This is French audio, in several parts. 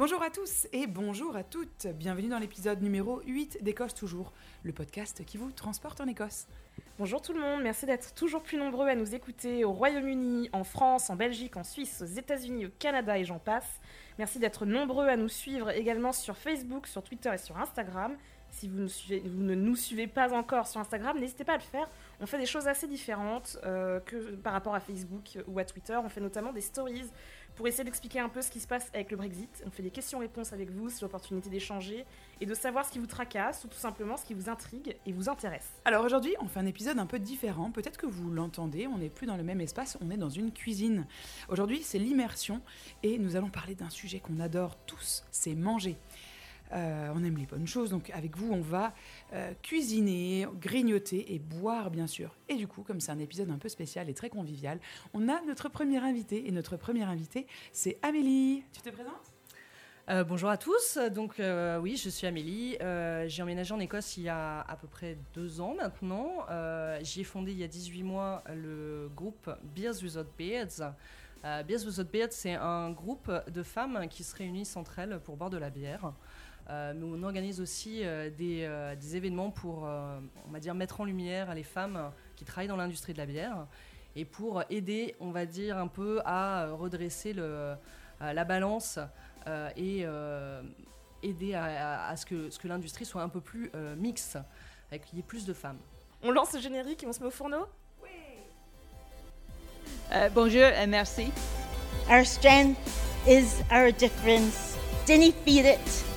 Bonjour à tous et bonjour à toutes. Bienvenue dans l'épisode numéro 8 d'Écosse Toujours, le podcast qui vous transporte en Écosse. Bonjour tout le monde, merci d'être toujours plus nombreux à nous écouter au Royaume-Uni, en France, en Belgique, en Suisse, aux États-Unis, au Canada et j'en passe. Merci d'être nombreux à nous suivre également sur Facebook, sur Twitter et sur Instagram. Si vous, ne nous suivez pas encore sur Instagram, n'hésitez pas à le faire. On fait des choses assez différentes euh, que par rapport à Facebook ou à Twitter. On fait notamment des stories pour essayer d'expliquer un peu ce qui se passe avec le Brexit. On fait des questions-réponses avec vous, c'est l'opportunité d'échanger et de savoir ce qui vous tracasse ou tout simplement ce qui vous intrigue et vous intéresse. Alors aujourd'hui, on fait un épisode un peu différent. Peut-être que vous l'entendez, on n'est plus dans le même espace, on est dans une cuisine. Aujourd'hui, c'est l'immersion et nous allons parler d'un sujet qu'on adore tous, c'est manger. Euh, on aime les bonnes choses, donc avec vous, on va euh, cuisiner, grignoter et boire, bien sûr. Et du coup, comme c'est un épisode un peu spécial et très convivial, on a notre première invité. Et notre première invitée, c'est Amélie. Tu te présentes? Euh, bonjour à tous. Donc oui, je suis Amélie. j'ai emménagé en Écosse il y a à peu près deux ans maintenant. J'y ai fondé il y a 18 mois le groupe Beers Without Beards. Beers Without Beards, c'est un groupe de femmes qui se réunissent entre elles pour boire de la bière. Euh, mais on organise aussi euh, euh, des, événements pour, on va dire, mettre en lumière les femmes qui travaillent dans l'industrie de la bière et pour aider, on va dire, un peu à redresser le, la balance et aider à, ce que, ce que l'industrie soit un peu plus mixte, avec qu'il y ait plus de femmes. On lance le générique et on se met au fourneau? Oui Bonjour et merci. Our strength is our difference. Didn't feel it.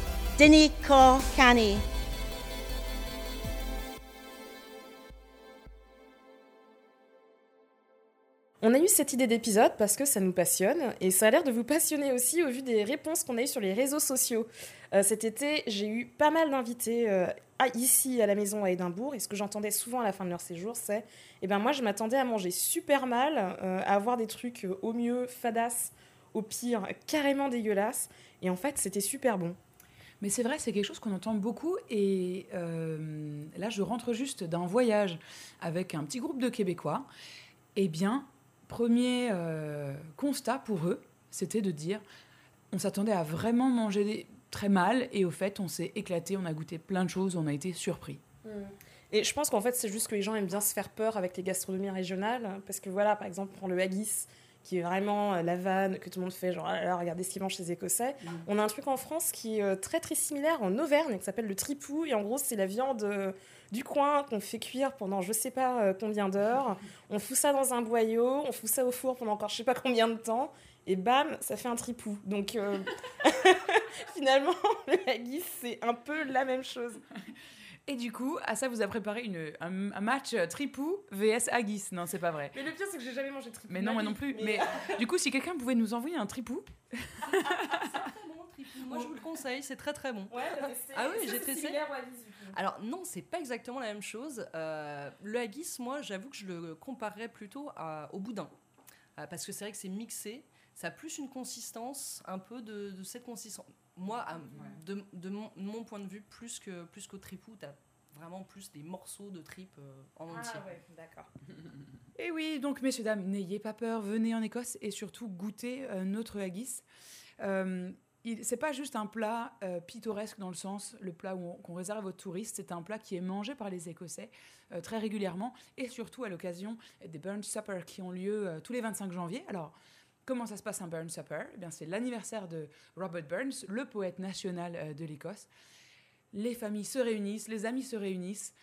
On a eu cette idée d'épisode parce que ça nous passionne et ça a l'air de vous passionner aussi au vu des réponses qu'on a eues sur les réseaux sociaux. Euh, cet été, j'ai eu pas mal d'invités euh, ici à la maison à Édimbourg et ce que j'entendais souvent à la fin de leur séjour, c'est eh ben moi je m'attendais à manger super mal, euh, à avoir des trucs au mieux fadas, au pire carrément dégueulasses et en fait c'était super bon. Mais c'est vrai, c'est quelque chose qu'on entend beaucoup. Et euh, là, je rentre juste d'un voyage avec un petit groupe de Québécois. Eh bien, premier euh, constat pour eux, c'était de dire on s'attendait à vraiment manger très mal. Et au fait, on s'est éclaté, on a goûté plein de choses, on a été surpris. Mmh. Et je pense qu'en fait, c'est juste que les gens aiment bien se faire peur avec les gastronomies régionales. Parce que voilà, par exemple, pour le haggis, qui est vraiment euh, la vanne que tout le monde fait, genre alors, regardez ce qu'ils mangent chez les Écossais. Mm. On a un truc en France qui est euh, très très similaire en Auvergne qui s'appelle le tripou et en gros c'est la viande euh, du coin qu'on fait cuire pendant je sais pas combien d'heures. On fout ça dans un boyau, on fout ça au four pendant encore je sais pas combien de temps et bam, ça fait un tripou. Donc finalement, le haggis, c'est un peu la même chose. Et du coup, à ça, vous a préparé une, un, match euh, tripou vs Agis. Non, c'est pas vrai. Mais le pire, c'est que j'ai jamais mangé tripou. Mais non, moi non plus. Mais, du coup, si quelqu'un pouvait nous envoyer un tripou. c'est très bon, tripou. Moi, je vous le conseille, c'est très très bon. Ouais, ah oui, j'ai testé. Alors, non, c'est pas exactement la même chose. Euh, le haggis, moi, j'avoue que je le comparerais plutôt au boudin. Euh, parce que c'est vrai que c'est mixé. Ça a plus une consistance, un peu de, de cette consistance moi, de, mon, point de vue, plus qu'au plus qu'au tripou, tu as vraiment plus des morceaux de tripes euh, en ah entier. Ah ouais, d'accord. et oui, donc messieurs, dames, n'ayez pas peur, venez en Écosse et surtout goûtez euh, notre haggis. Euh, c'est pas juste un plat euh, pittoresque dans le sens, le plat qu'on réserve aux touristes, c'est un plat qui est mangé par les Écossais très régulièrement et surtout à l'occasion des Burn Supper qui ont lieu tous les 25 janvier. Alors, Comment ça se passe un Burns Supper? Eh bien, C'est l'anniversaire de Robert Burns, le poète national euh, de l'Écosse. Les familles se réunissent, les amis se réunissent.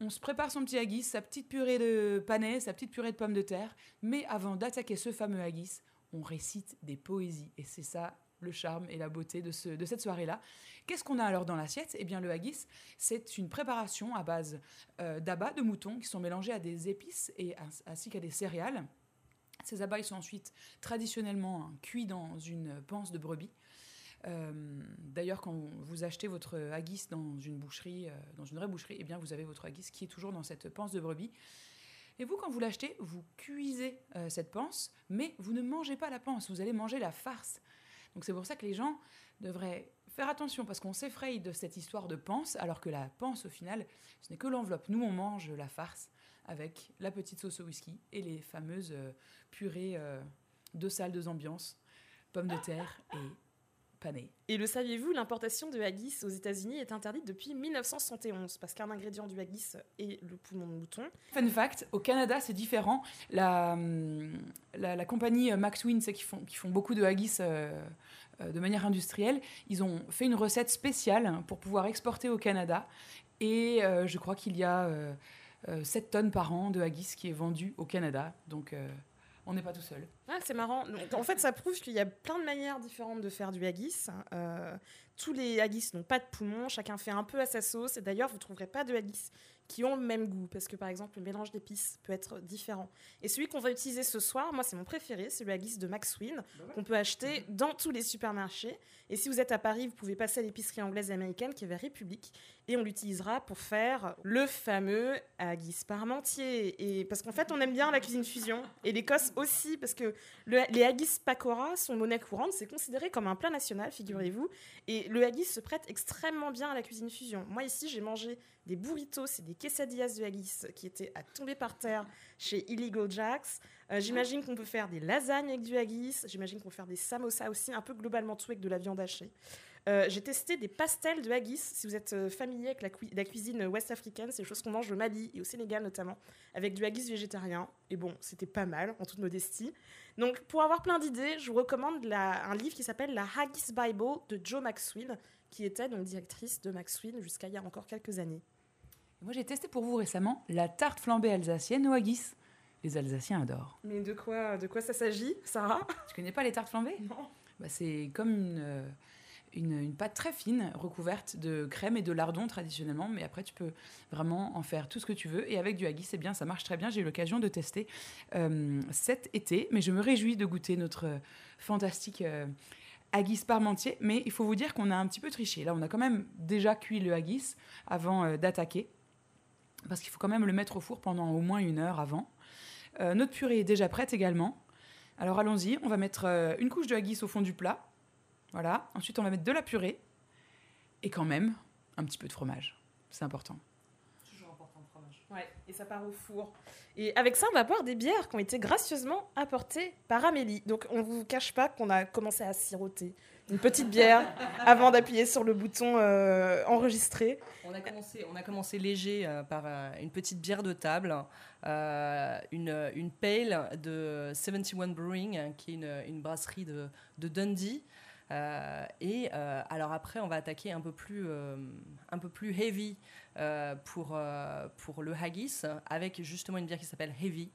On se prépare son petit haggis, sa petite purée de panais, sa petite purée de pommes de terre. Mais avant d'attaquer ce fameux haggis, on récite des poésies. Et c'est ça le charme et la beauté de, ce, de cette soirée-là. Qu'est-ce qu'on a alors dans l'assiette? Eh bien, le haggis, c'est une préparation à base euh, d'abats de mouton qui sont mélangés à des épices et ainsi qu'à des céréales. Ces abats sont ensuite traditionnellement hein, cuits dans une panse de brebis. Euh, d'ailleurs, quand vous achetez votre haggis dans une boucherie, euh, dans une vraie boucherie, eh bien, vous avez votre haggis qui est toujours dans cette panse de brebis. Et vous, quand vous l'achetez, vous cuisez euh, cette panse, mais vous ne mangez pas la panse, vous allez manger la farce. Donc c'est pour ça que les gens devraient faire attention, parce qu'on s'effraie de cette histoire de panse, alors que la panse, au final, ce n'est que l'enveloppe. Nous, on mange la farce avec la petite sauce au whisky et les fameuses euh, purées euh, de salles, de ambiance, pommes de terre et pané. Et le saviez-vous, l'importation de haggis aux États-Unis est interdite depuis 1971 parce qu'un ingrédient du haggis est le poumon de mouton. Fun fact, au Canada, c'est différent. La, hum, la, la compagnie Win, c'est qui font, qui font beaucoup de haggis euh, euh, de manière industrielle, ils ont fait une recette spéciale pour pouvoir exporter au Canada. Et euh, je crois qu'il y a euh, euh, 7 tonnes par an de haggis qui est vendu au Canada. Donc, euh, on n'est pas tout seul. Ah, c'est marrant. Donc, en fait, ça prouve qu'il y a plein de manières différentes de faire du haggis. Euh, tous les haggis n'ont pas de poumon, chacun fait un peu à sa sauce. Et d'ailleurs, vous ne trouverez pas de haggis qui ont le même goût, parce que par exemple, le mélange d'épices peut être différent. Et celui qu'on va utiliser ce soir, moi, c'est mon préféré, c'est le haggis de Max Win, qu'on peut acheter dans tous les supermarchés. Et si vous êtes à Paris, vous pouvez passer à l'épicerie anglaise et américaine qui est vers République, et on l'utilisera pour faire le fameux haggis parmentier. Et parce qu'en fait, on aime bien la cuisine fusion, et l'Écosse aussi, parce que le- les haggis pakora sont monnaie courante, c'est considéré comme un plat national, figurez-vous. Et le haggis se prête extrêmement bien à la cuisine fusion. Moi, ici, j'ai mangé des burritos et des quesadillas de haggis qui étaient à tomber par terre chez Illegal Jacks. Euh, j'imagine qu'on peut faire des lasagnes avec du haggis. J'imagine qu'on peut faire des samosas aussi, un peu globalement tout avec de la viande hachée. Euh, j'ai testé des pastels de haggis. Si vous êtes euh, familier avec la, cui- la cuisine ouest africaine, c'est des choses qu'on mange au Mali et au Sénégal notamment, avec du haggis végétarien. Et bon, c'était pas mal, en toute modestie. Donc, pour avoir plein d'idées, je vous recommande un livre qui s'appelle La Haggis Bible de Joe Maxwell, qui était donc directrice de Maxwell jusqu'à il y a encore quelques années. Moi, j'ai testé pour vous récemment la tarte flambée alsacienne au haggis. Les Alsaciens adorent. Mais de quoi, de quoi ça s'agit, Sarah? Tu connais pas les tartes flambées? Non. Bah, c'est comme une, euh, une, une pâte très fine, recouverte de crème et de lardon traditionnellement, mais après tu peux vraiment en faire tout ce que tu veux. Et avec du haggis, c'est bien, ça marche très bien. J'ai eu l'occasion de tester euh, cet été, mais je me réjouis de goûter notre euh, fantastique euh, haggis parmentier. Mais il faut vous dire qu'on a un petit peu triché. Là, on a quand même déjà cuit le haggis avant euh, d'attaquer, parce qu'il faut quand même le mettre au four pendant au moins une heure avant. Euh, notre purée est déjà prête également. Alors allons-y, on va mettre euh, une couche de haggis au fond du plat. Voilà. Ensuite, on va mettre de la purée et quand même un petit peu de fromage. C'est important. Toujours important le fromage. Ouais, et ça part au four. Et avec ça, on va boire des bières qui ont été gracieusement apportées par Amélie. Donc, on vous cache pas qu'on a commencé à siroter une petite bière avant d'appuyer sur le bouton euh, enregistrer. On a commencé, léger euh, par euh, une petite bière de table, euh, une, une pale de 71 Brewing, qui est une, brasserie de, de Dundee. Et alors après, on va attaquer un peu plus, heavy pour, pour le haggis, avec justement une bière qui s'appelle Heavy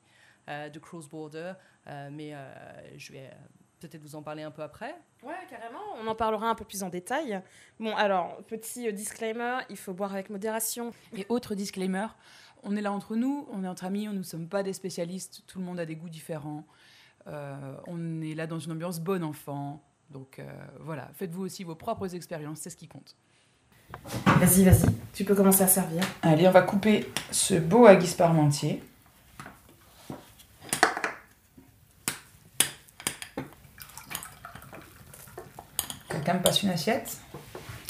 de Cross Border. Mais je vais peut-être vous en parler un peu après. Ouais, carrément. On en parlera un peu plus en détail. Bon, alors, petit euh, disclaimer, il faut boire avec modération. Et autre disclaimer, on est là entre nous, on est entre amis, on ne sommes pas des spécialistes, tout le monde a des goûts différents. Euh, on est là dans une ambiance bon enfant. Donc euh, voilà, faites-vous aussi vos propres expériences, c'est ce qui compte. Vas-y, vas-y. Tu peux commencer à servir. Allez, on va couper ce beau haggis parmentier. Quelqu'un me passe une assiette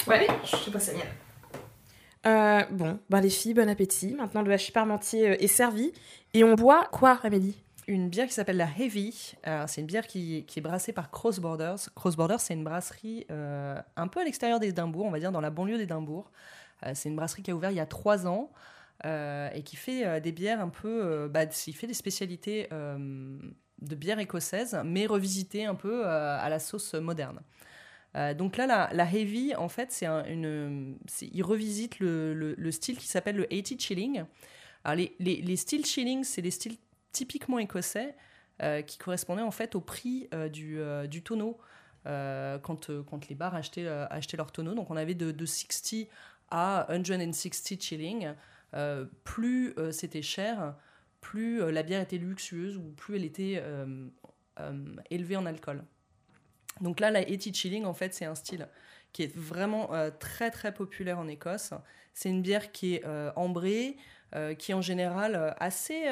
Ouais, je sais pas ça euh, bon, bah les filles, bon appétit. Maintenant, le hachis parmentier euh, est servi. Et on boit quoi, Amélie? Une bière qui s'appelle la Heavy. Euh, c'est une bière qui, qui est brassée par Cross Borders. Cross Borders, c'est une brasserie euh, un peu à l'extérieur d'Édimbourg, on va dire dans la banlieue d'Édimbourg. Euh, c'est une brasserie qui a ouvert il y a trois ans euh, et qui fait euh, des bières un peu. euh, bah, il fait des spécialités euh, de bière écossaise, mais revisitées un peu euh, à la sauce moderne. Euh, donc là, la, Heavy, en fait, c'est un- une, il revisite le, le- le style qui s'appelle le 80 chilling. Alors les, les, les styles chilling, c'est des styles typiquement écossais euh, qui correspondaient en fait au prix euh, du, tonneau quand, quand les bars achetaient, achetaient leur tonneau. Donc on avait de, de 60 à 160 shillings. Euh, plus c'était cher, plus la bière était luxueuse ou plus elle était élevée en alcool. Donc là, la 80 shilling, en fait, c'est un style qui est vraiment euh, très très populaire en Écosse. C'est une bière qui est euh, ambrée, euh, qui est en général euh, assez,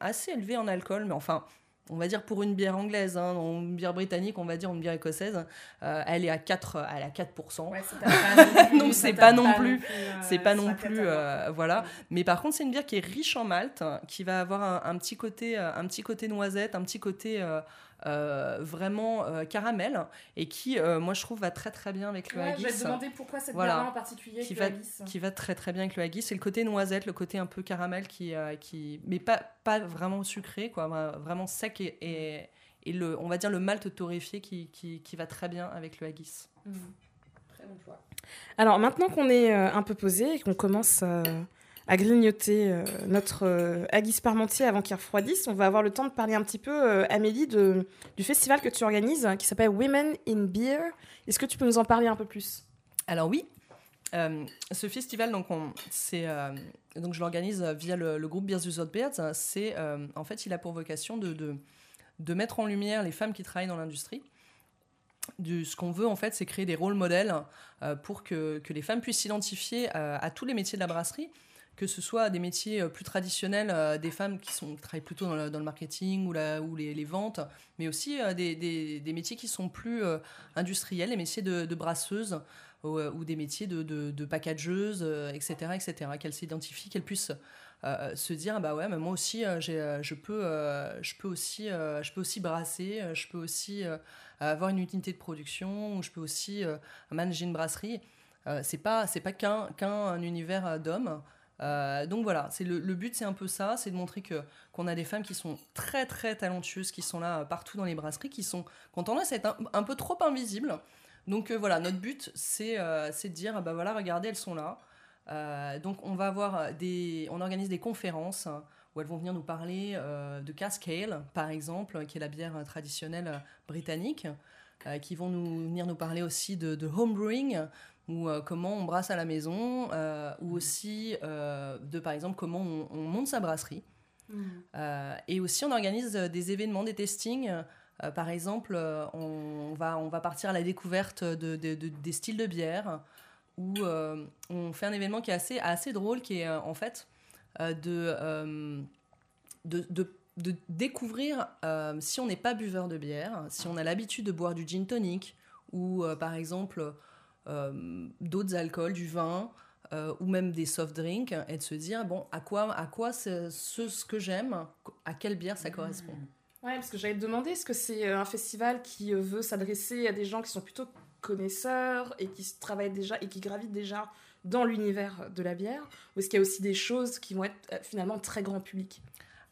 assez élevée en alcool, mais enfin, on va dire pour une bière anglaise, hein, une bière britannique, on va dire une bière écossaise, euh, elle est à 4, elle est à 4%. Ouais, pas Donc, c'est pas non plus- c'est pas non plus euh, voilà mais par contre c'est une bière qui est riche en malt qui va avoir un, un petit côté un petit côté noisette un petit côté euh, euh, vraiment euh, caramel et qui, euh, moi, je trouve, va très très bien avec le Ouais, haggis. je vais te demander pourquoi cette Voilà. bière en particulier Qui avec va, le haggis. qui va très très bien avec le haggis. C'est le côté noisette, le côté un peu caramel qui, euh, qui mais pas, pas vraiment sucré, quoi, vra- vraiment sec et, et, et le, on va dire le malt torréfié qui, qui, qui va très bien avec le haggis. Très bon choix. Alors maintenant qu'on est un peu posé et qu'on commence euh, à grignoter euh, notre euh, haggis parmentier avant qu'il refroidisse, on va avoir le temps de parler un petit peu, euh, Amélie, de, du festival que tu organises qui s'appelle Women in Beer. Est-ce que tu peux nous en parler un peu plus? Alors oui, ce festival, donc, on, donc je l'organise via le, le groupe Beers Without Beards. C'est, en fait, il a pour vocation de, de, mettre en lumière les femmes qui travaillent dans l'industrie. Du, ce qu'on veut, en fait, c'est créer des rôles modèles pour que, que les femmes puissent s'identifier à tous les métiers de la brasserie, que ce soit des métiers euh, plus traditionnels, euh, des femmes qui, sont, qui travaillent plutôt dans le, marketing ou, la, ou les, ventes, mais aussi euh, des, des- métiers qui sont plus industriels, les métiers de, de ou, des métiers de, de, de etc., etc., qu'elles s'identifient, qu'elles puissent se dire, ah bah ouais, mais moi aussi, euh, je, peux, je, peux aussi, je peux aussi brasser, je peux aussi avoir une unité de production, ou je peux aussi manager une brasserie. C'est pas, c'est pas qu'un, qu'un univers d'hommes. Euh, donc voilà, c'est le, but, c'est un peu ça, c'est de montrer que qu'on a des femmes qui sont très très talentueuses, qui sont là euh, partout dans les brasseries, qui sont qui ont tendance à être un, peu trop invisibles. Donc euh, voilà, notre but, c'est de dire, ah bah voilà, regardez, elles sont là. Donc on va avoir des, on organise des conférences où elles vont venir nous parler de cask ale, par exemple, qui est la bière traditionnelle britannique, euh, qui vont nous venir nous parler aussi de, de homebrewing ou euh, comment on brasse à la maison, euh, ou aussi euh, de par exemple comment on, on monte sa brasserie. Euh, et aussi, on organise des événements, des testings. Par exemple, on, va, on va partir à la découverte de, de- de- des styles de bière, où on fait un événement qui est assez, assez drôle, qui est en fait de, de, de- découvrir euh, si on n'est pas buveur de bière, si on a l'habitude de boire du gin tonic, ou euh, par exemple euh, d'autres alcools, du vin, ou même des soft drinks, et de se dire, bon, à quoi, à quoi c'est ce, ce que j'aime, à quelle bière ça correspond. Ouais, parce que j'allais te demander, est-ce que c'est un festival qui veut s'adresser à des gens qui sont plutôt connaisseurs et qui travaillent déjà et qui gravitent déjà dans l'univers de la bière Ou est-ce qu'il y a aussi des choses qui vont être finalement très grand public?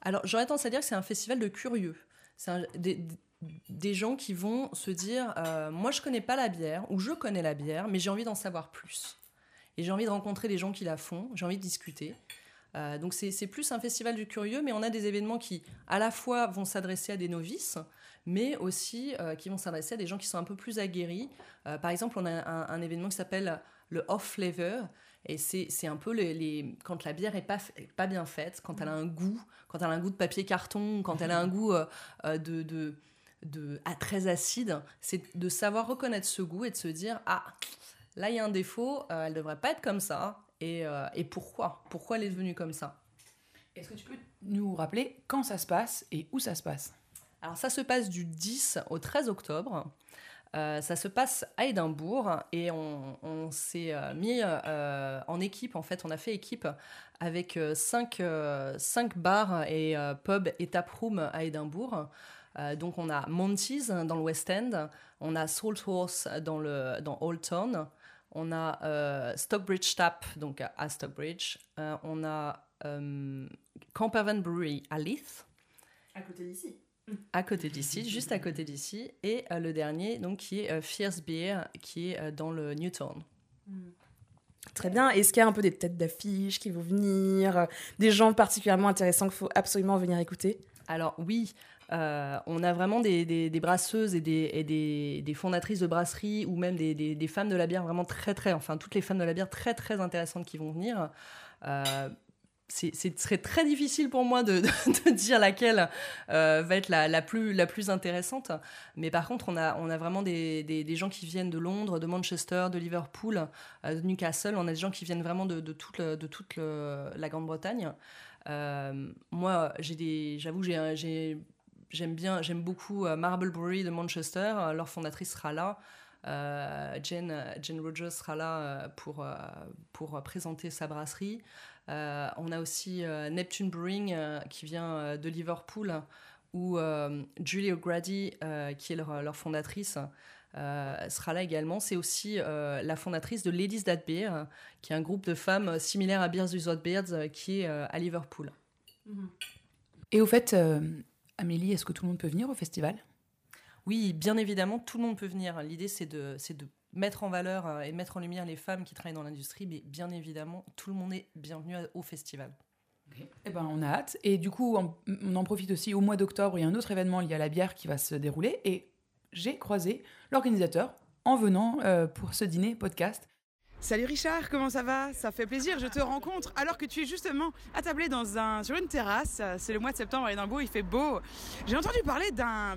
Alors, j'aurais tendance à dire que c'est un festival de curieux. C'est des, gens qui vont se dire euh, Moi, je connais pas la bière, ou je connais la bière, mais j'ai envie d'en savoir plus. Et j'ai envie de rencontrer des gens qui la font, j'ai envie de discuter. Euh, donc, c'est plus un festival du curieux, mais on a des événements qui, à la fois, vont s'adresser à des novices, mais aussi euh, qui vont s'adresser à des gens qui sont un peu plus aguerris. Par exemple, on a un événement qui s'appelle le Off Flavor. Et c'est un peu les, les- quand la bière est pas, pas bien faite, quand elle a un goût, quand elle a un goût de papier carton, quand elle a un goût euh, euh, de, de, de ah, très acide, c'est de savoir reconnaître ce goût et de se dire ah là il y a un défaut, euh, elle devrait pas être comme ça. Et, euh, et pourquoi? Pourquoi elle est devenue comme ça? Est-ce que tu peux nous rappeler quand ça se passe et où ça se passe? Alors ça se passe du 10 au 13 octobre. Euh, ça se passe à Édimbourg et on, s'est euh, mis euh, en équipe. En fait, on a fait équipe avec 5 bars et pubs et taprooms à Édimbourg. Donc on a Monty's dans le West End, on a Salt Horse dans, le, dans Old Town, on a Stockbridge Tap donc à Stockbridge, on a Campervan Brewery à Leith À côté d'ici. À côté d'ici, juste à côté d'ici, et euh, le dernier, donc qui est euh, Fierce Beer, qui est euh, dans le Newtown. Très bien. Est-ce qu'il y a un peu des têtes d'affiche qui vont venir Des gens particulièrement intéressants qu'il faut absolument venir écouter? Alors oui, euh, on a vraiment des, des- des brasseuses et, des, et des- des fondatrices de brasseries ou même des, femmes de la bière vraiment très très, enfin toutes les femmes de la bière très très intéressantes qui vont venir. Euh, ce serait très difficile pour moi de, dire laquelle euh, va être la, plus, la plus intéressante. Mais par contre, on a, on a vraiment des, des- gens qui viennent de Londres, de Manchester, de Liverpool, euh, de Newcastle. On a des gens qui viennent vraiment de, toute, de toute la Grande-Bretagne. Euh, moi, j'avoue, j'aime bien, j'aime beaucoup euh, Marble Brewery de Manchester. Leur fondatrice sera là. Euh, Jane Rogers sera là pour, pour présenter sa brasserie. Euh, on a aussi euh, Neptune Brewing euh, qui vient de Liverpool, où Julie O'Grady, qui est leur, fondatrice, sera là également. C'est aussi la fondatrice de Ladies That Beer, qui est un groupe de femmes similaire à Beers Without Beards, qui est à Liverpool. Et au fait, Amélie, est-ce que tout le monde peut venir au festival? Oui, bien évidemment, tout le monde peut venir. L'idée, c'est de, de mettre en valeur euh, et mettre en lumière les femmes qui travaillent dans l'industrie, mais bien évidemment, tout le monde est bienvenu au festival. Eh ben, on a hâte. Et du coup, on, en profite aussi au mois d'octobre. Il y a un autre événement lié à la bière qui va se dérouler. Et j'ai croisé l'organisateur en venant euh, pour ce dîner podcast. Salut Richard, comment ça va? Ça fait plaisir, je te rencontre alors que tu es justement attablé dans un, sur une terrasse. C'est le mois de septembre à Édimbourg, il fait beau. J'ai entendu parler d'un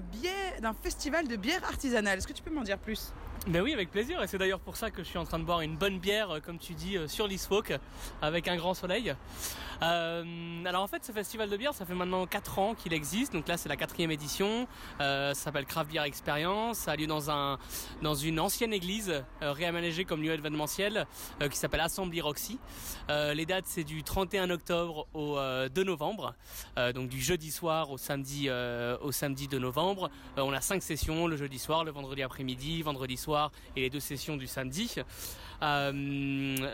d'un festival de bière artisanale. Est-ce que tu peux m'en dire plus? Ben oui, avec plaisir. Et c'est d'ailleurs pour ça que je suis en train de boire une bonne bière, euh, comme tu dis, euh, sur l'Eastwalk, avec un grand soleil. Euh, alors en fait, ce festival de bière, ça fait maintenant 4 ans qu'il existe. Donc là, c'est la quatrième édition. ça s'appelle Craft Beer Experience. Ça a lieu dans, un, dans une ancienne église réaménagée comme lieu événementiel qui s'appelle Assembly Roxy. les dates, c'est du 31 octobre au 2 novembre. donc du jeudi soir au samedi, au samedi 2 novembre. on a 5 sessions, le jeudi soir, le vendredi après-midi, vendredi soir et les deux sessions du samedi. Euh,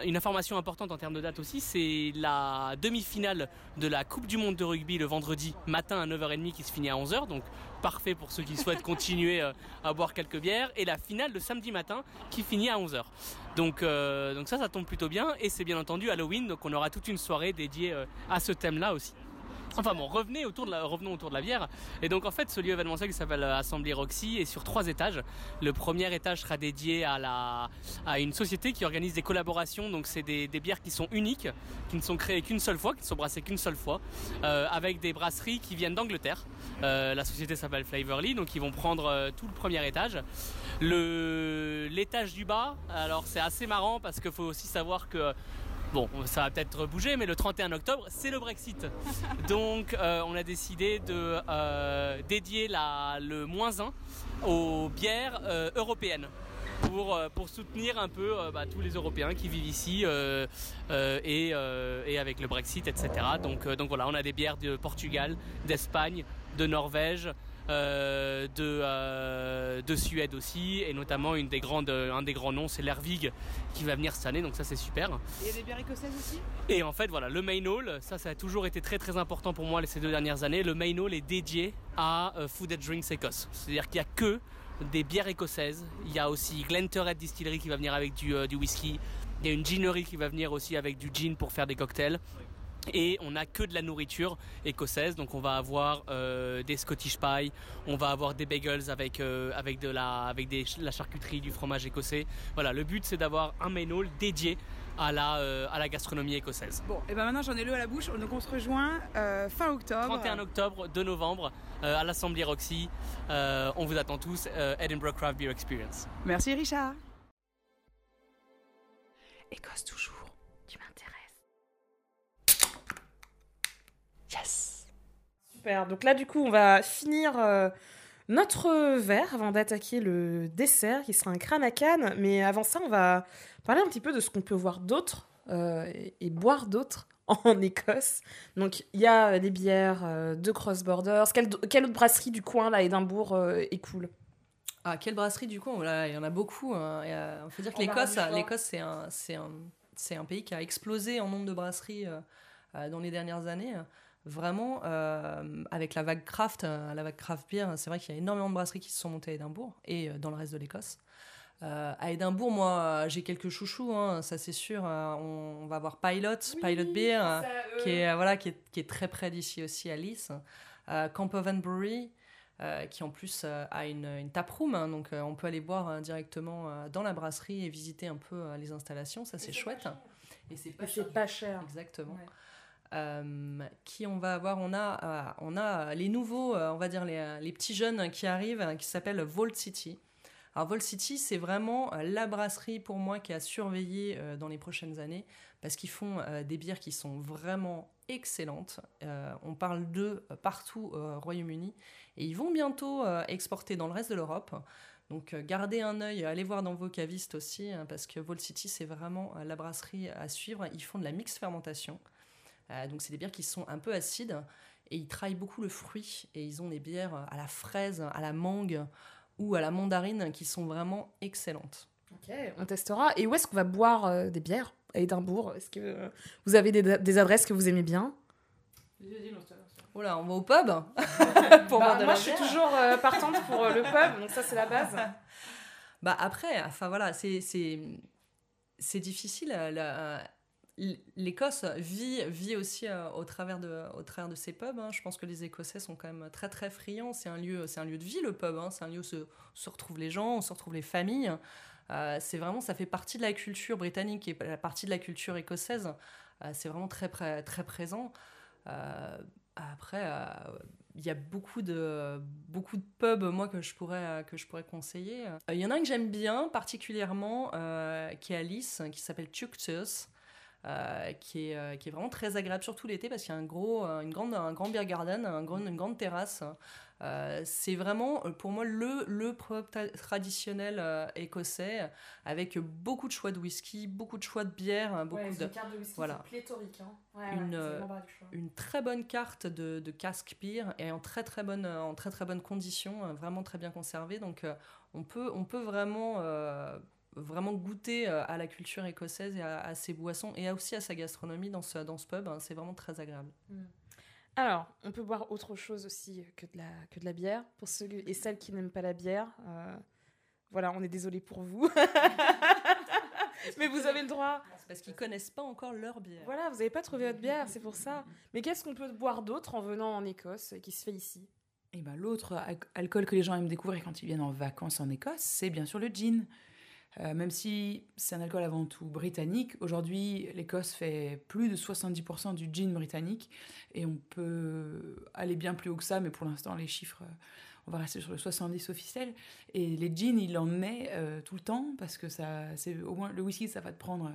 une information importante en termes de date aussi, c'est la demi-finale de la Coupe du Monde de rugby le vendredi matin à 9h30 qui se finit à 11h, donc parfait pour ceux qui souhaitent continuer euh, à boire quelques bières, et la finale le samedi matin qui finit à 11h. Donc, euh, donc ça, ça tombe plutôt bien, et c'est bien entendu Halloween, donc on aura toute une soirée dédiée à ce thème-là aussi. Enfin bon, autour de la, revenons autour de la bière. Et donc en fait, ce lieu événementiel qui s'appelle euh, Assemblée Roxy est sur trois étages. Le premier étage sera dédié à une société qui organise des collaborations. Donc c'est des, bières qui sont uniques, qui ne sont créées qu'une seule fois, qui ne sont brassées qu'une seule fois, euh, avec des brasseries qui viennent d'Angleterre. Euh, la société s'appelle Flavorly, donc ils vont prendre tout le premier étage. l'étage du bas, alors c'est assez marrant parce qu'il faut aussi savoir que Bon, ça va peut-être bouger, mais le 31 octobre, c'est le Brexit. Donc, euh, on a décidé de euh, dédier le moins 1 aux bières euh, européennes. Pour, pour, soutenir un peu bah, tous les Européens qui vivent ici et, avec le Brexit, etc. Donc, donc voilà, on a des bières de Portugal, d'Espagne, de Norvège, euh, de, euh, de Suède aussi, et notamment une des grandes, un des grands noms, c'est l'Ervig qui va venir cette année, donc ça c'est super. Et il y a des bières écossaises aussi Et en fait, voilà, le main hall, ça, ça a toujours été très très important pour moi ces deux dernières années. Le main hall est dédié à euh, Food and Drinks Écosse. C'est-à-dire qu'il n'y a que des bières écossaises. Il y a aussi Glenturret Distillery qui va venir avec du, du whisky. Il y a une ginerie qui va venir aussi avec du gin pour faire des cocktails. Et on n'a que de la nourriture écossaise, donc on va avoir euh, des Scottish pie, on va avoir des bagels avec, euh, avec, de la, avec des, la charcuterie, du fromage écossais. Voilà, le but c'est d'avoir un main hall dédié à la, euh, à la gastronomie écossaise. Bon, et ben maintenant j'en ai l'eau à la bouche, donc on se rejoint fin octobre. 31 octobre, 2 novembre, à l'Assemblée Roxy. on vous attend tous, Edinburgh Craft Beer Experience. Merci Richard. Écosse toujours. Yes Super, donc là du coup on va finir euh, notre verre avant d'attaquer le dessert qui sera un crâne à canne. Mais avant ça on va parler un petit peu de ce qu'on peut voir d'autre euh, et, boire d'autre en Écosse. Donc il y a des bières euh, de Cross Borders. Quelle, autre brasserie du coin là, Édimbourg est cool? Ah, quelle brasserie du coup? Il y en a beaucoup. Hein. Il faut dire que l'Écosse, l'Écosse c'est un, un, un, pays qui a explosé en nombre de brasseries dans les dernières années vraiment, euh, avec la vague craft, euh, la vague craft beer, c'est vrai qu'il y a énormément de brasseries qui se sont montées à Édimbourg et euh, dans le reste de l'Écosse. à Édimbourg, moi, j'ai quelques chouchous, hein, ça c'est sûr. On, va avoir Pilot, Pilot Beer, qui, est, voilà, qui, est, qui est très près d'ici aussi à Lys. Camp Oven Brewery, qui en plus a une, une taproom, hein, donc on peut aller boire directement dans la brasserie et visiter un peu les installations, ça c'est chouette. Et c'est pas, pas, cher. Exactement. Euh, qui on va avoir? On a, euh, on a les nouveaux, euh, on va dire les, les, petits jeunes qui arrivent, qui s'appellent Vault City. Alors Vault City, c'est vraiment la brasserie pour moi qui a surveillé dans les prochaines années parce qu'ils font des bières qui sont vraiment excellentes. on parle d'eux partout au Royaume-Uni et ils vont bientôt exporter dans le reste de l'Europe. Donc gardez un œil, allez voir dans vos cavistes aussi, hein, parce que Vault City, c'est vraiment la brasserie à suivre. Ils font de la mix fermentation. Euh, donc c'est des bières qui sont un peu acides Et ils travaillent beaucoup le fruit. Et ils ont des bières à la fraise, à la mangue ou à la mandarine qui sont vraiment excellentes. Ok, on testera. Et où est-ce qu'on va boire euh, des bières à Édimbourg? Est-ce que euh, vous avez des, des adresses que vous aimez bien? Oh là, on va au pub pour Bah, de Moi, je suis toujours euh, partante pour le pub, donc ça, c'est la base. Bah après, enfin voilà, c'est difficile. la- L'Écosse vit aussi euh, au travers de de ces pubs. hein. Je pense que les Écossais sont quand même très très friands. C'est un lieu un lieu de vie le pub. hein. C'est un lieu où se, retrouvent les gens, où se retrouvent les familles. Euh, c'est vraiment ça fait partie de la culture britannique et la partie de la culture écossaise. Euh, c'est vraiment très pré- très présent. Après, il y a beaucoup de, pubs, moi, que je pourrais, que je pourrais conseiller. Il y en a un que j'aime bien, particulièrement, qui est à Nice, qui s'appelle Tuctus. Euh, qui, est, euh, qui est vraiment très agréable, surtout l'été, parce qu'il y a un, gros, euh, une grande, un grand beer garden, un grand, une grande terrasse. Euh, c'est vraiment, pour moi, le, le pub traditionnel euh, écossais, avec beaucoup de choix de whisky, beaucoup de choix de bière, beaucoup de, carte de whisky voilà. pléthorique. Hein. Une, euh, une très bonne carte de, de casque beer et en très très bonne en très très bonne condition vraiment très bien conservé donc on peut on peut vraiment vraiment goûter euh, à la culture écossaise et à, à ses boissons et aussi à sa gastronomie dans ce dans ce pub hein. c'est vraiment très agréable Alors, on peut boire autre chose aussi que de la, que de la bière. Pour ceux et celles qui n'aiment pas la bière, euh, voilà, on est désolé pour vous. Mais vous avez le droit. c'est parce qu'ils connaissent pas encore leur bière Voilà, vous n'avez pas trouvé votre bière, c'est pour ça. Mais qu'est-ce qu'on peut boire d'autre en venant en Écosse et qui se fait ici? Et ben, l'autre al- alcool que les gens aiment découvrir quand ils viennent en vacances en Écosse, c'est bien sûr le gin. Euh, même si c'est un alcool avant tout britannique, aujourd'hui l'Écosse fait plus de 70% du gin britannique et on peut aller bien plus haut que ça, mais pour l'instant les chiffres, euh, on va rester sur le 70 officiel. Et les gins, il en met euh, tout le temps parce que ça, c'est au moins le whisky, ça va te prendre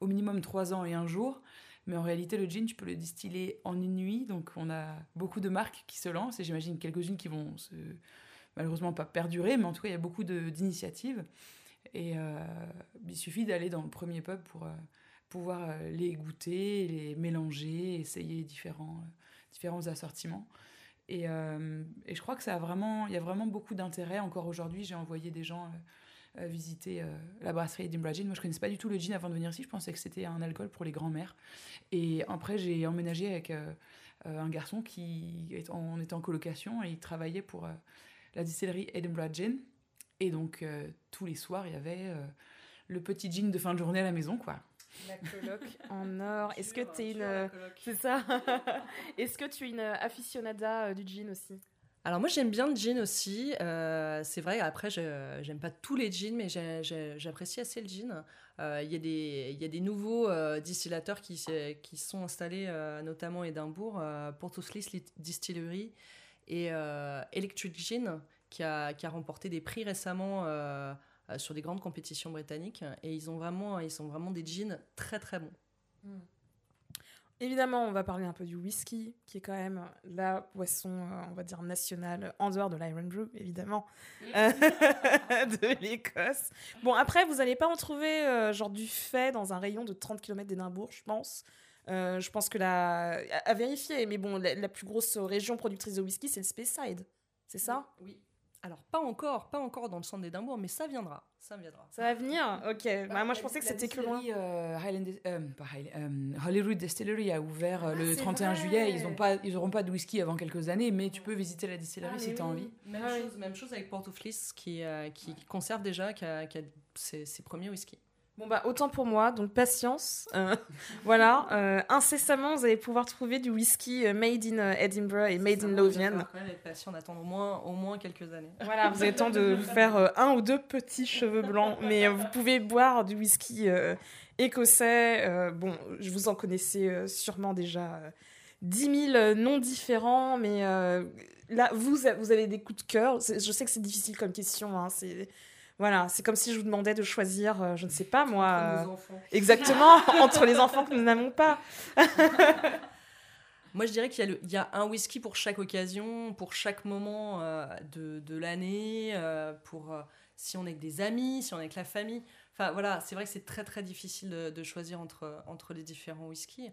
au minimum 3 ans et un jour. Mais en réalité, le gin, tu peux le distiller en une nuit. Donc, on a beaucoup de marques qui se lancent et j'imagine quelques-unes qui vont se, malheureusement pas perdurer, mais en tout cas, il y a beaucoup d'initiatives. Et euh, il suffit d'aller dans le premier pub pour euh, pouvoir euh, les goûter, les mélanger, essayer différents, différents assortiments. Et, je crois que y a vraiment beaucoup d'intérêt. Encore aujourd'hui, j'ai envoyé des gens visiter la brasserie Edinburgh Gin. Moi, je connaissais pas du tout le gin avant de venir ici. Je pensais que c'était un alcool pour les grands-mères. Et après, j'ai emménagé avec un garçon qui en, on était en colocation et il travaillait pour la distillerie Edinburgh Gin. Et donc, euh, tous les soirs, il y avait euh, le petit gin de fin de journée à la maison, quoi. La coloc en or. Est-ce que tu es une. C'est ça Est-ce que tu es une aficionada euh, du gin aussi? Alors moi j'aime bien le gin aussi. Euh, c'est vrai, après je- j'aime pas tous les gins, mais j'apprécie assez le gin. Euh, Il y, a des- il y a des nouveaux euh, distillateurs qui, sont installés euh, notamment à Édimbourg, euh, Portoslis Lit- Distillery et euh, Electric Gin qui a, qui a remporté des prix récemment euh, euh, sur des grandes compétitions britanniques. Et ils, ont vraiment, ils sont vraiment des gins très très bons. Évidemment, on va parler un peu du whisky, qui est quand même la boisson, euh, on va dire, nationale, en dehors de l'Iron Brew, évidemment, euh, de l'Écosse. Bon, après, vous n'allez pas en trouver, euh, genre, du fait dans un rayon de 30 km d'Édimbourg, je pense. Je pense que la... À, à vérifier, mais bon, la, la plus grosse région productrice de whisky, c'est le Speyside. C'est ça? Oui. Alors pas encore, pas encore dans le centre d'Édimbourg, mais ça viendra, ça viendra. Ça va venir Ok. Bah, moi, je pensais que c'était que loin. euh, euh, pas Highland- euh, Holyrood Distillery a ouvert euh, Ah, le c'est 31 vrai. juillet. Ils n'auront pas, ils auront pas de whisky avant quelques années, mais tu peux visiter la distillerie Ah, si tu as envie. Même, Ah chose, même chose avec Portoflis qui, qui conserve déjà qui a, qui a ses, ses premiers whisky. Bon bah autant pour moi, donc patience. Euh, voilà, euh, incessamment vous allez pouvoir trouver du whisky euh, made in Edinburgh et made in Lothian. quand même être patient d'attendre au moins, au moins quelques années. Voilà, vous avez le temps de vous faire euh, un ou deux petits cheveux blancs, mais vous pouvez boire du whisky écossais. bon, je vous en connaissez euh, sûrement déjà euh, 10 000 noms différents, mais là vous vous avez des coups de cœur. Je sais que c'est difficile comme question. Hein, c'est voilà, c'est comme si je vous demandais de choisir, euh, je ne sais pas moi. euh, enfants. Exactement, entre les enfants que nous n'avons pas. Moi, je dirais qu'il y, a y un whisky pour chaque occasion, pour chaque moment euh, de, de l'année, pour si on est avec des amis, si on est avec la famille. Enfin, voilà, c'est vrai que c'est très très difficile de, de choisir entre, entre les différents whiskies.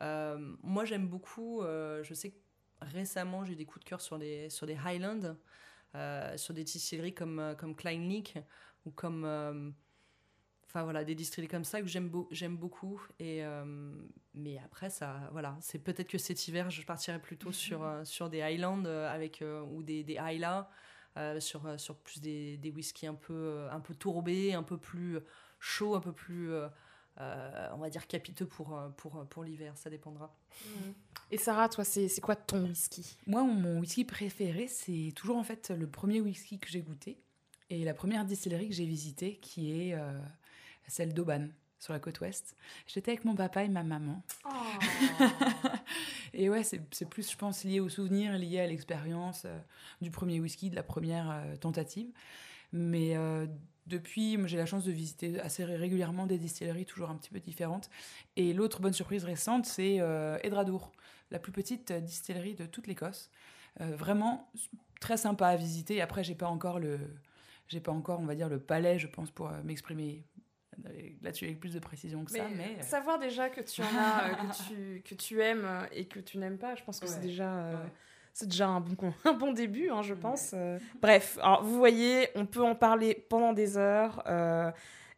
Moi, j'aime beaucoup, je sais que récemment, j'ai eu des coups de cœur sur des, sur des Highlands, sur des distilleries comme, euh, comme Klein Leak ou comme. euh, Enfin voilà, des distilleries comme ça que j'aime beau- j'aime beaucoup. Et, euh, mais après, ça, voilà, c'est peut-être que cet hiver, je partirai plutôt sur, euh, sur des Highlands euh, avec, euh, ou des, des Isla, euh, sur, euh, sur plus des, des whiskies un peu, euh, un peu tourbés, un peu plus chauds, un peu plus, euh, euh, on va dire, capiteux pour, euh, pour, pour l'hiver. Ça dépendra. Et Sarah, toi, c'est c'est quoi ton whisky? Moi, mon whisky préféré, c'est toujours en fait le premier whisky que j'ai goûté et la première distillerie que j'ai visitée, qui est euh, celle d'Auban, sur la côte ouest. J'étais avec mon papa et ma maman. Et ouais, c'est c'est plus, je pense, lié au souvenir, lié à l'expérience euh, du premier whisky, de la première euh, tentative. Mais euh, depuis, j'ai la chance de visiter assez ré- régulièrement des distilleries, toujours un petit peu différentes. Et l'autre bonne surprise récente, c'est euh, Edradour, la plus petite distillerie de toute l'Écosse. Euh, vraiment très sympa à visiter. Après, j'ai pas encore le, j'ai pas encore, on va dire, le palais, je pense, pour euh, m'exprimer là-dessus avec plus de précision que ça. Mais, savoir déjà que tu en as, que, tu, que tu aimes et que tu n'aimes pas, je pense que c'est déjà, euh, Ouais. C'est déjà un bon, un bon début, hein, je pense. euh. Bref, alors, vous voyez, on peut en parler pendant des heures. euh.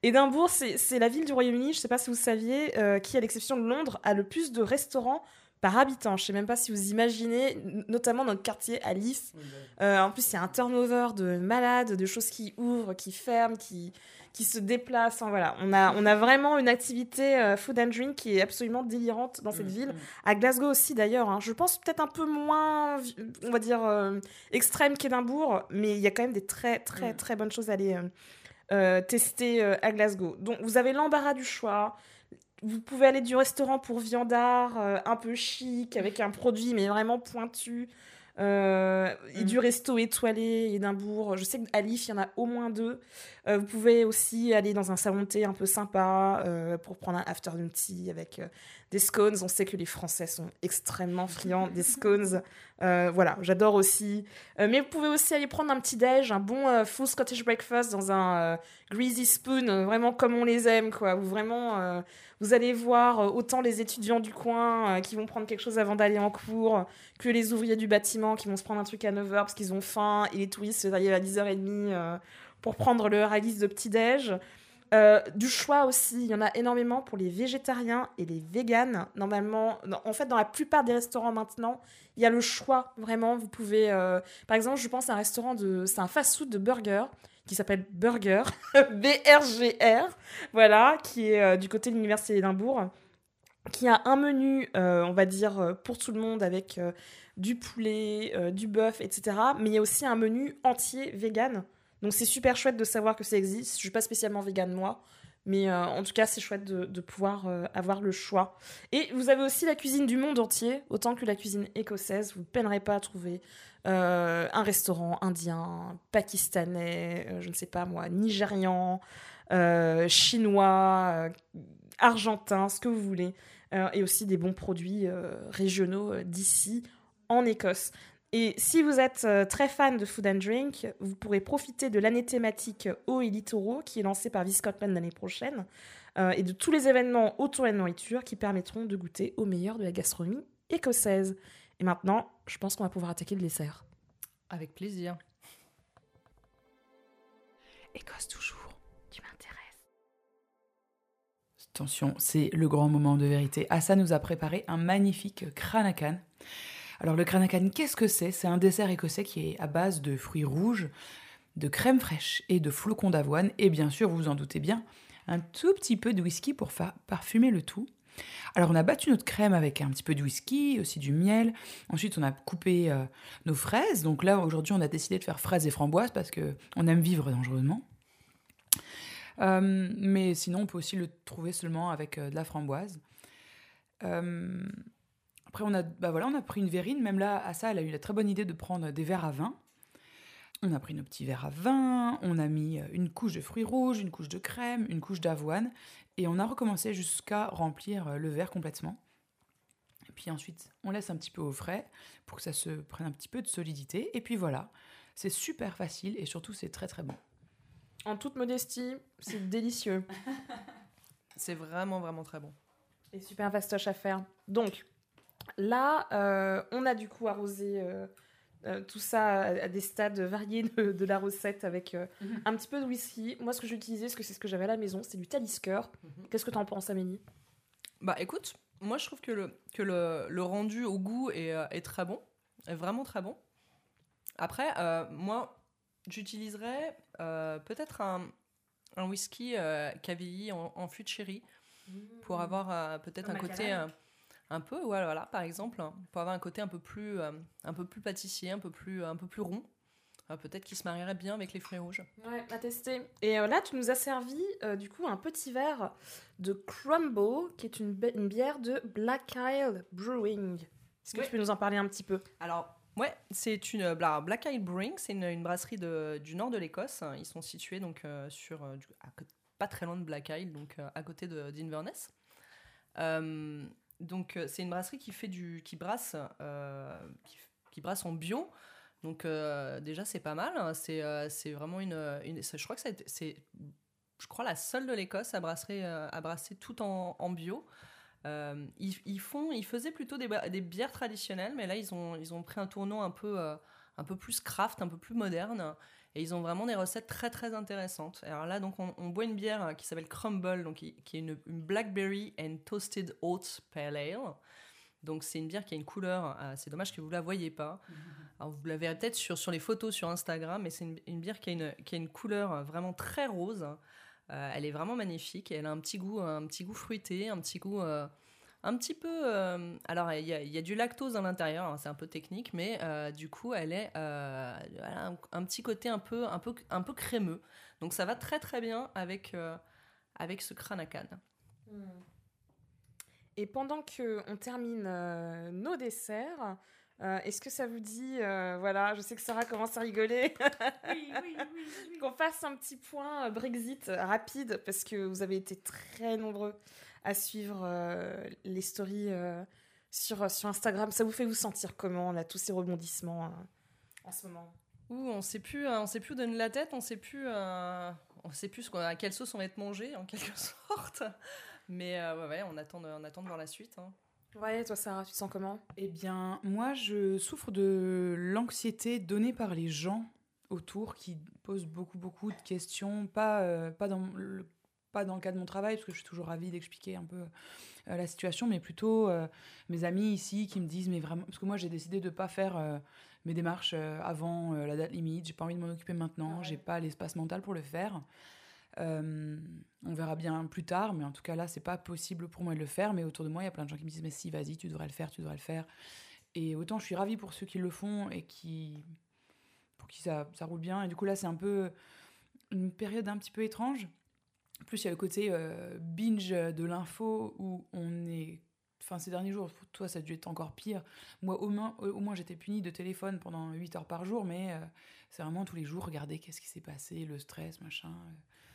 Édimbourg, c'est la ville du Royaume-Uni, je ne sais pas si vous saviez, euh, qui, à l'exception de Londres, a le plus de restaurants par habitant. Je ne sais même pas si vous imaginez, notamment dans le quartier à Leith. Euh, en plus, il y a un turnover de malades, de choses qui ouvrent, qui ferment, qui, qui se déplacent. Enfin, voilà, on a, on a vraiment une activité euh, food and drink qui est absolument délirante dans cette Mm, ville. mm. À Glasgow aussi, d'ailleurs. hein. Je pense peut-être un peu moins, on va dire, euh, extrême qu'Édimbourg, mais il y a quand même des très, très, Mm. très bonnes choses à aller euh, euh, tester à Glasgow. Donc, vous avez l'embarras du choix. Vous pouvez aller du restaurant pour viandard, un peu chic, avec un produit, mais vraiment pointu. Euh, et Mm. du resto étoilé Édimbourg. Je sais qu'à Leith, il y en a au moins deux. Euh, vous pouvez aussi aller dans un salon de thé un peu sympa euh, pour prendre un afternoon tea avec euh, des scones. On sait que les Français sont extrêmement friands des scones. Euh, voilà, j'adore aussi. Euh, mais vous pouvez aussi aller prendre un petit déj, un bon euh, full Scottish breakfast dans un euh, greasy spoon, vraiment comme on les aime, quoi. Vraiment, vous allez voir autant les étudiants du coin qui vont prendre quelque chose avant d'aller en cours, que les ouvriers du bâtiment qui vont se prendre un truc à 9h parce qu'ils ont faim, et les touristes arrivent à 10h30 euh, pour prendre leur alice de petit-déj. Euh, du choix aussi, il y en a énormément pour les végétariens et les véganes. Normalement, en fait, dans la plupart des restaurants maintenant, il y a le choix, vraiment. Vous pouvez, euh, par exemple, je pense à un restaurant de, c'est un fast-food de burger qui s'appelle Burger, B-R-G-R, voilà, qui est euh, du côté de l'université d'Édimbourg, qui a un menu, on va dire, pour tout le monde avec du poulet, du bœuf, etc. Mais il y a aussi un menu entier vegan. Donc c'est super chouette de savoir que ça existe. Je suis pas spécialement vegan moi, mais euh, en tout cas c'est chouette de, pouvoir euh, avoir le choix. Et vous avez aussi la cuisine du monde entier, autant que la cuisine écossaise. Vous ne peinerez pas à trouver euh, un restaurant indien, pakistanais, je ne sais pas moi, nigérian, chinois, argentin, ce que vous voulez. Et aussi des bons produits régionaux d'ici en Écosse. Et si vous êtes euh, très fan de food and drink, vous pourrez profiter de l'année thématique Eau et Littoraux qui est lancée par Viscotland l'année prochaine euh, et de tous les événements autour de la nourriture qui permettront de goûter au meilleur de la gastronomie écossaise. Et maintenant, je pense qu'on va pouvoir attaquer le dessert. Avec plaisir. Écosse toujours. Tu m'intéresses. Attention, c'est le grand moment de vérité. Assa nous a préparé un magnifique cranacan. Alors le cranacan, qu'est-ce que c'est? C'est un dessert écossais qui est à base de fruits rouges, de crème fraîche et de flocons d'avoine. Et bien sûr, vous vous en doutez bien, un tout petit peu de whisky pour parfumer le tout. Alors on a battu notre crème avec un petit peu de whisky, aussi du miel. Ensuite on a coupé euh, nos fraises. Donc là aujourd'hui on a décidé de faire fraises et framboises parce que on aime vivre dangereusement. Euh, mais sinon, on peut aussi le trouver seulement avec euh, de la framboise. Après, on a, bah voilà, on a pris une verrine. Même là, à ça, elle a eu la très bonne idée de prendre des verres à vin. On a pris nos petits verres à vin, on a mis euh, une couche de fruits rouges, une couche de crème, une couche d'avoine, et on a recommencé jusqu'à remplir euh, le verre complètement. Et puis ensuite, on laisse un petit peu au frais pour que ça se prenne un petit peu de solidité. Et puis voilà, c'est super facile et surtout c'est très très bon. En toute modestie, c'est délicieux. C'est vraiment, vraiment très bon. Et super fastoche à faire. Donc, Là, euh, on a du coup arrosé euh, euh, tout ça à, à des stades variés de, de la recette avec euh, Mhm. un petit peu de whisky. Moi, ce que j'ai utilisé, parce que c'est ce que j'avais à la maison, c'est du Talisker. Mhm. Qu'est-ce que t'en penses, Amélie? Bah écoute, moi je trouve que le, que le, le rendu au goût est, est très bon, est vraiment très bon. Après, euh, moi j'utiliserais euh, peut-être un, un whisky euh, qui a vieilli en, en fût de sherry pour avoir euh, peut-être Un un côté euh, un peu, ouais, voilà, par exemple, hein, pour avoir un côté un peu plus, euh, un peu plus pâtissier, un peu plus, un peu plus rond. Euh, peut-être qu'il se marierait bien avec les fruits rouges. Ouais, à tester. Et euh, là, tu nous as servi du coup un petit verre de Crumble, qui est une, bi- une bière de Black Isle Brewing. Est-ce que tu peux nous en parler un petit peu? Alors, ouais, c'est une bla- Black Isle Brewing, c'est une, une brasserie de- du nord de l'Écosse. Ils sont situés donc euh, sur du- à côté- pas très loin de Black Isle, donc euh, à côté de d'Inverness. Euh, donc euh, c'est une brasserie qui fait du qui brasse euh, qui, brasse en bio. Donc euh, déjà c'est pas mal. C'est vraiment une, je crois que c'est je crois la seule de l'Écosse à brasser à brasser tout en, en bio. Ils, font, ils faisaient plutôt des, bières traditionnelles, mais là ils ont, ils ont pris un tournant un peu, un peu plus craft, un peu plus moderne, et ils ont vraiment des recettes très très intéressantes. Alors là donc on, boit une bière euh, qui s'appelle Crumble, donc qui, est une, blackberry and toasted oats pale ale. Donc c'est une bière qui a une couleur, euh, c'est dommage que vous la voyez pas. Alors vous la verrez peut-être sur, sur les photos sur Instagram, mais c'est une, bière qui a une, qui a une couleur euh, vraiment très rose. Elle est vraiment magnifique elle a un petit goût, un petit goût fruité, un petit goût, un petit peu. euh, alors il y, a- du lactose à l'intérieur, hein, c'est un peu technique, mais euh, du coup elle est, euh, un, petit côté un peu, un peu, un peu crémeux. Donc ça va très très bien avec avec ce cranacan. Et pendant que on termine nos desserts, euh, est-ce que ça vous dit, euh, voilà, je sais que Sarah commence à rigoler, Oui, oui, oui. qu'on fasse un petit point euh, Brexit rapide parce que vous avez été très nombreux à suivre euh, les stories euh, sur, sur Instagram. Ça vous fait vous sentir comment là tous ces rebondissements euh, en ce moment? Ouh, on sait plus, on sait plus où donner la tête, on sait plus, euh, on sait plus à quelle sauce on va être mangé en quelque sorte. Mais euh, ouais, ouais, on attend, de, on attend de voir la suite. hein. Ouais, toi Sarah, tu te sens comment? Eh bien, moi, je souffre de l'anxiété donnée par les gens autour qui posent beaucoup, beaucoup de questions. Pas, euh, pas, dans le, pas dans le cas de mon travail, parce que je suis toujours ravie d'expliquer un peu euh, la situation, mais plutôt euh, mes amis ici qui me disent, mais vraiment, parce que moi, j'ai décidé de ne pas faire euh, mes démarches avant la date limite. J'ai pas envie de m'en occuper maintenant. Ah ouais. J'ai pas l'espace mental pour le faire. Euh, on verra bien plus tard, mais en tout cas là, c'est pas possible pour moi de le faire. Mais autour de moi, il y a plein de gens qui me disent Mais si, vas-y, tu devrais le faire, tu devrais le faire. Et autant je suis ravie pour ceux qui le font et qui. pour qui ça, roule bien. Et du coup, là, c'est un peu une période un petit peu étrange. En plus, il y a le côté euh, binge de l'info où on est. Enfin, ces derniers jours, pour toi, ça a dû être encore pire. Moi, au moins, au moins j'étais punie de téléphone pendant 8 heures par jour, mais euh, c'est vraiment tous les jours, regarder qu'est-ce qui s'est passé, le stress, machin.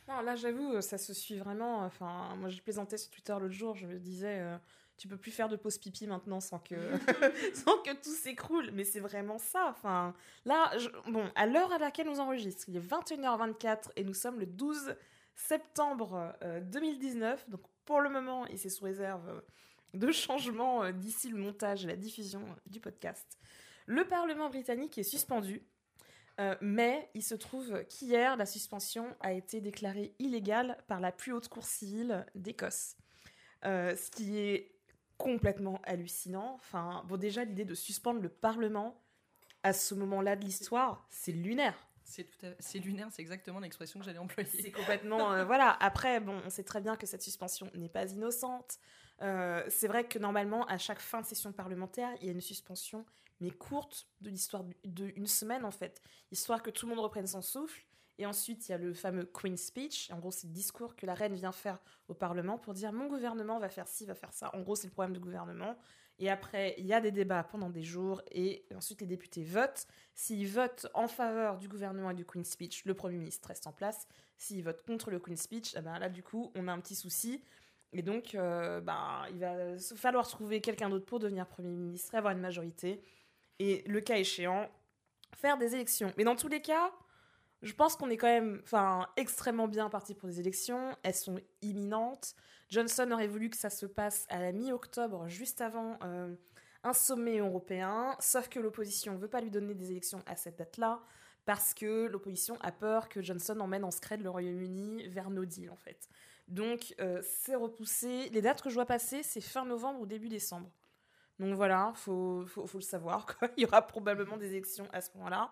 Non, là, j'avoue, ça se suit vraiment. Enfin, moi, je plaisantais sur Twitter l'autre jour. Je me disais, euh, tu peux plus faire de pause pipi maintenant sans que, sans que tout s'écroule. Mais c'est vraiment ça. Enfin, là, je- bon, à l'heure à laquelle nous enregistrons, il est 21h24 et nous sommes le 12 septembre euh, 2019. Donc, pour le moment, et c'est sous réserve euh, de changements euh, d'ici le montage et la diffusion euh, du podcast, le Parlement britannique est suspendu. Euh, mais il se trouve qu'hier, la suspension a été déclarée illégale par la plus haute cour civile d'Écosse. Euh, ce qui est complètement hallucinant. Enfin, bon, déjà, l'idée de suspendre le Parlement à ce moment-là de l'histoire, c'est lunaire. C'est tout à- c'est lunaire, c'est exactement l'expression que j'allais employer. C'est complètement. euh, voilà. Après, bon, on sait très bien que cette suspension n'est pas innocente. Euh, c'est vrai que normalement, à chaque fin de session parlementaire, il y a une suspension, courte, de l'histoire d'une semaine en fait, histoire que tout le monde reprenne son souffle. Et ensuite, il y a le fameux Queen's Speech. En gros, c'est le discours que la reine vient faire au Parlement pour dire mon gouvernement va faire ci, va faire ça. En gros, c'est le problème du gouvernement. Et après, il y a des débats pendant des jours. Et ensuite, les députés votent. S'ils votent en faveur du gouvernement et du Queen's Speech, le Premier ministre reste en place. S'ils votent contre le Queen's Speech, eh ben là, du coup, on a un petit souci. Et donc, euh, ben, il va falloir trouver quelqu'un d'autre pour devenir Premier ministre et avoir une majorité. Et le cas échéant, faire des élections. Mais dans tous les cas, je pense qu'on est quand même extrêmement bien parti pour des élections. Elles sont imminentes. Johnson aurait voulu que ça se passe à la mi-octobre, juste avant euh, un sommet européen, sauf que l'opposition ne veut pas lui donner des élections à cette date-là, parce que l'opposition a peur que Johnson emmène en scred le Royaume-Uni vers no deal, en fait. Donc, euh, c'est repoussé. Les dates que je vois passer, c'est fin novembre ou début décembre. Donc voilà, faut, faut, faut le savoir. Quoi. Il y aura probablement des élections à ce moment-là.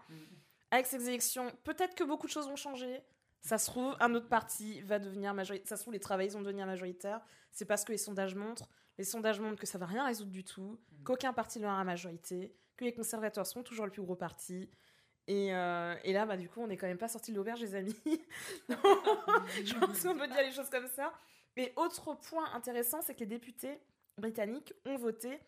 Avec ces élections, peut-être que beaucoup de choses vont changer. Ça se trouve, un autre parti va devenir majoritaire. Ça se trouve, les travailleurs vont devenir majoritaires. C'est parce que les sondages montrent. Les sondages montrent que ça va rien résoudre du tout, qu'aucun parti n'aura la majorité, que les conservateurs sont toujours le plus gros parti. Et, euh, et là, bah, du coup, on n'est quand même pas sorti de l'auberge, les amis. Je pense qu'on peut dire les choses comme ça. Et autre point intéressant, c'est que les députés britanniques ont voté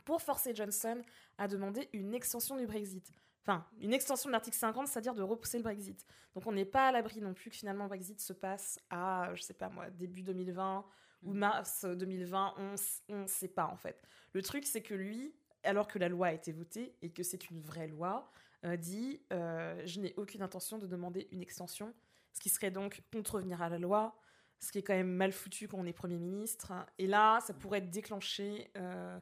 pour forcer Johnson à demander une extension du Brexit. Enfin, une extension de l'article 50, c'est-à-dire de repousser le Brexit. Donc on n'est pas à l'abri non plus que finalement le Brexit se passe à, je sais pas moi, début 2020 ou mars 2020, on ne sait pas en fait. Le truc, c'est que lui, alors que la loi a été votée et que c'est une vraie loi, euh, dit euh, Je n'ai aucune intention de demander une extension, ce qui serait donc contrevenir à la loi, ce qui est quand même mal foutu quand on est Premier ministre. Et là, ça pourrait déclencher euh,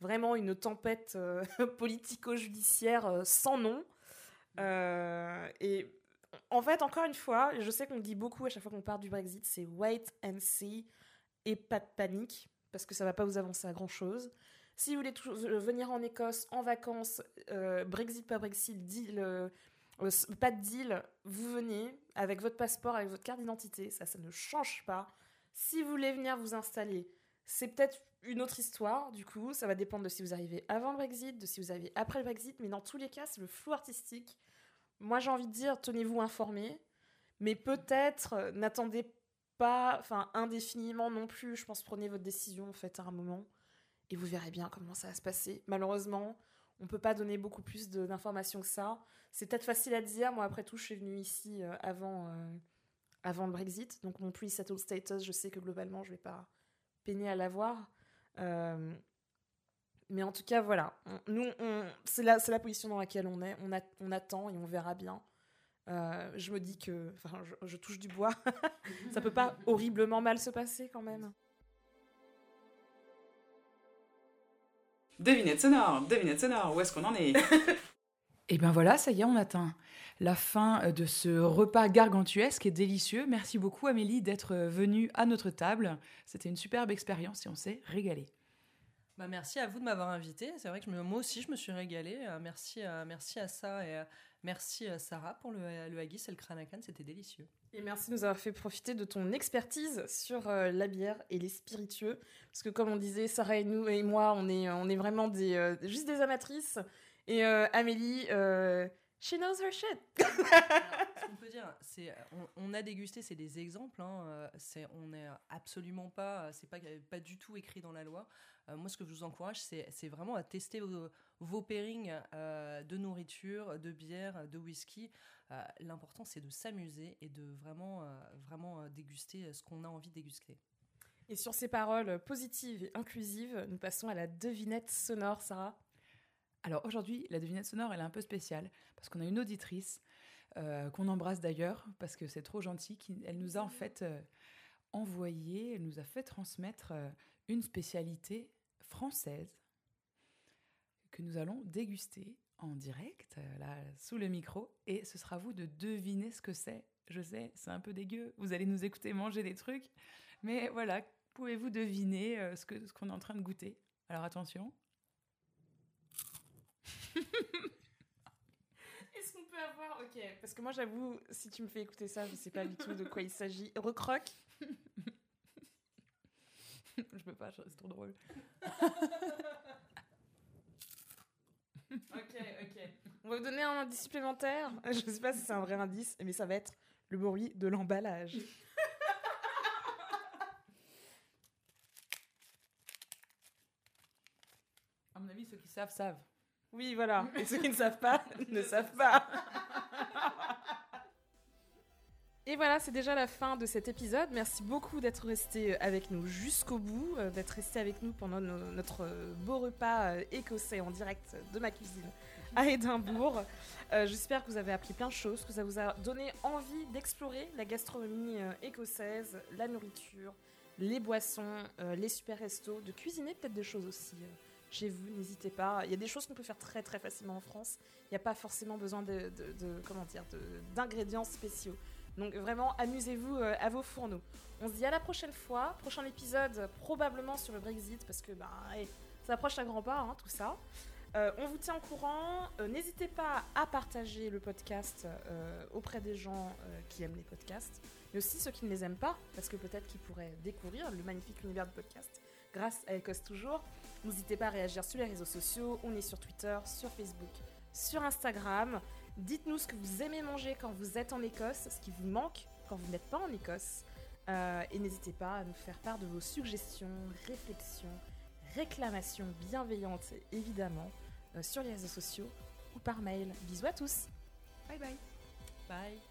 vraiment une tempête euh, politico-judiciaire euh, sans nom. Euh, et en fait, encore une fois, je sais qu'on dit beaucoup à chaque fois qu'on parle du Brexit, c'est wait and see et pas de panique, parce que ça va pas vous avancer à grand chose. Si vous voulez venir en Écosse en vacances, Brexit, pas Brexit, deal, pas de deal, vous venez avec votre passeport, avec votre carte d'identité, ça, ça ne change pas. Si vous voulez venir vous installer, c'est peut-être une autre histoire, du coup, ça va dépendre de si vous arrivez avant le Brexit, de si vous arrivez après le Brexit, mais dans tous les cas, c'est le flou artistique. Moi, j'ai envie de dire, tenez-vous informés, mais peut-être euh, n'attendez pas, enfin, indéfiniment non plus. Je pense prenez votre décision, en fait, à un moment, et vous verrez bien comment ça va se passer. Malheureusement, on peut pas donner beaucoup plus d'informations que ça. C'est peut-être facile à dire. Moi, après tout, je suis venue ici euh, avant, euh, avant le Brexit, donc mon pre-settled status, je sais que globalement, je vais pas peiner à l'avoir. Euh, mais en tout cas, voilà. On- nous, on- c'est la, c'est la position dans laquelle on est. On, a- on attend et on verra bien. Euh, je me dis que. Enfin, je, je touche du bois. Ça peut pas horriblement mal se passer quand même. Devinette sonore, devinette sonore, où est-ce qu'on en est? Et bien voilà, ça y est, on atteint la fin euh, de ce repas gargantuesque et délicieux. Merci beaucoup Amélie d'être euh, venue à notre table. C'était une superbe expérience et on s'est régalé. Bah, merci à vous de m'avoir invité. C'est vrai que je me- moi aussi, je me suis régalée. Euh, merci, à- merci à ça et merci à Sarah pour le, le haggis et le cranacan. C'était délicieux. Et merci de nous avoir fait profiter de ton expertise sur euh, la bière et les spiritueux. Parce que comme on disait, Sarah et nous et moi, on est, on est vraiment des, euh, juste des amatrices. Et euh, Amélie, euh, she knows her shit. ce qu'on peut dire, c'est on, on a dégusté, c'est des exemples. Hein, euh, c'est on n'est absolument pas, c'est pas pas du tout écrit dans la loi. Euh, moi, ce que je vous encourage, c'est vraiment à tester vos, vos pairings euh, de nourriture, de bière, de whisky. Euh, L'important, c'est de s'amuser et de vraiment, euh, vraiment euh, déguster ce qu'on a envie de déguster. Et sur ces paroles positives et inclusives, nous passons à la devinette sonore, Sarah. Alors aujourd'hui, la devinette sonore, elle est un peu spéciale parce qu'on a une auditrice euh, qu'on embrasse d'ailleurs parce que c'est trop gentil. elle nous a en fait euh, envoyé, elle nous a fait transmettre euh, une spécialité française que nous allons déguster en direct, là, sous le micro, et ce sera à vous de deviner ce que c'est. Je sais, c'est un peu dégueu, vous allez nous écouter manger des trucs, mais voilà, pouvez-vous deviner ce qu'on est en train de goûter? Alors attention. Est-ce qu'on peut avoir. Ok, parce que moi j'avoue, si tu me fais écouter ça, je sais pas du tout de quoi il s'agit. Recroque. Je peux pas, c'est trop drôle. Ok, ok. On va vous donner un indice supplémentaire. Je sais pas si c'est un vrai indice, mais ça va être le bruit de l'emballage. À mon avis, ceux qui savent, savent. Oui, voilà. Et ceux qui ne savent pas, ne savent pas. Et voilà, c'est déjà la fin de cet épisode. Merci beaucoup d'être resté avec nous jusqu'au bout, euh, d'être resté avec nous pendant no- notre euh, beau repas euh, écossais en direct de ma cuisine à Édimbourg. Euh, J'espère que vous avez appris plein de choses, que ça vous a donné envie d'explorer la gastronomie euh, écossaise, la nourriture, les boissons, euh, les super restos, de cuisiner peut-être des choses aussi euh, chez vous, n'hésitez pas. Il y a des choses qu'on peut faire très très facilement en France. Il n'y a pas forcément besoin de, comment dire d'ingrédients spéciaux. Donc vraiment, amusez-vous euh, à vos fourneaux. On se dit à la prochaine fois, prochain épisode probablement sur le Brexit parce que hey, ça approche à grands pas hein, tout ça. Euh, on vous tient au courant. Euh, N'hésitez pas à partager le podcast auprès des gens qui aiment les podcasts, mais aussi ceux qui ne les aiment pas, parce que peut-être qu'ils pourraient découvrir le magnifique univers du podcast grâce à Ecos Toujours. N'hésitez pas à réagir sur les réseaux sociaux. On est sur Twitter, sur Facebook, sur Instagram. Dites-nous ce que vous aimez manger quand vous êtes en Écosse, ce qui vous manque quand vous n'êtes pas en Écosse. Euh, et n'hésitez pas à nous faire part de vos suggestions, réflexions, réclamations bienveillantes, évidemment, euh, sur les réseaux sociaux ou par mail. Bisous à tous Bye bye. Bye.